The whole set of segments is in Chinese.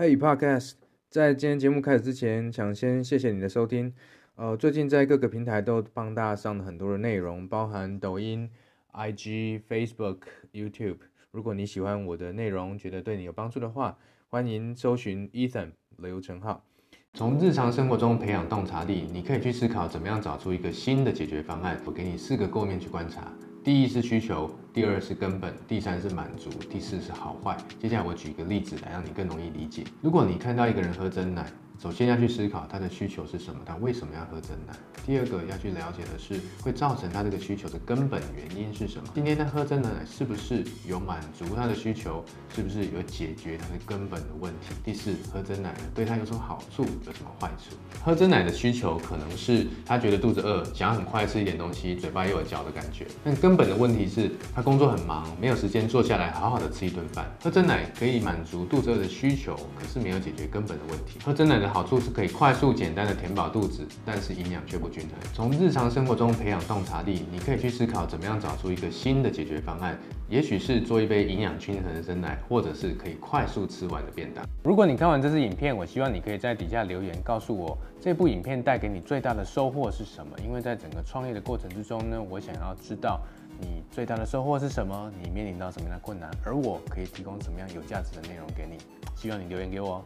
Hey Podcast，在今天节目开始之前，想先谢谢你的收听。呃，最近在各个平台都帮大家上了很多的内容，包含抖音、IG、Facebook、YouTube。如果你喜欢我的内容，觉得对你有帮助的话，欢迎搜寻 Ethan 刘成浩。从日常生活中培养洞察力，你可以去思考怎么样找出一个新的解决方案。我给你四个构面去观察。第一是需求，第二是根本，第三是满足，第四是好坏。接下来我举一个例子来让你更容易理解。如果你看到一个人喝真奶，首先要去思考他的需求是什么，他为什么要喝真奶？第二个要去了解的是会造成他这个需求的根本原因是什么？今天他喝真奶是不是有满足他的需求？是不是有解决他的根本的问题？第四，喝真奶对他有什么好处？有什么坏处？喝真奶的需求可能是他觉得肚子饿，想要很快吃一点东西，嘴巴又有嚼的感觉。但根本的问题是他工作很忙，没有时间坐下来好好的吃一顿饭。喝真奶可以满足肚子饿的需求，可是没有解决根本的问题。喝真奶的。好处是可以快速简单的填饱肚子，但是营养却不均衡。从日常生活中培养洞察力，你可以去思考怎么样找出一个新的解决方案。也许是做一杯营养均衡的真奶，或者是可以快速吃完的便当。如果你看完这支影片，我希望你可以在底下留言告诉我这部影片带给你最大的收获是什么。因为在整个创业的过程之中呢，我想要知道你最大的收获是什么，你面临到什么样的困难，而我可以提供什么样有价值的内容给你。希望你留言给我。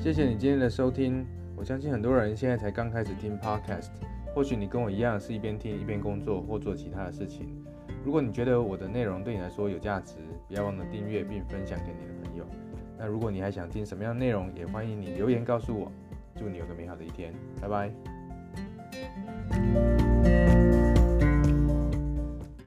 谢谢你今天的收听。我相信很多人现在才刚开始听 Podcast，或许你跟我一样是一边听一边工作或做其他的事情。如果你觉得我的内容对你来说有价值，不要忘了订阅并分享给你的朋友。那如果你还想听什么样的内容，也欢迎你留言告诉我。祝你有个美好的一天，拜拜。Thank you.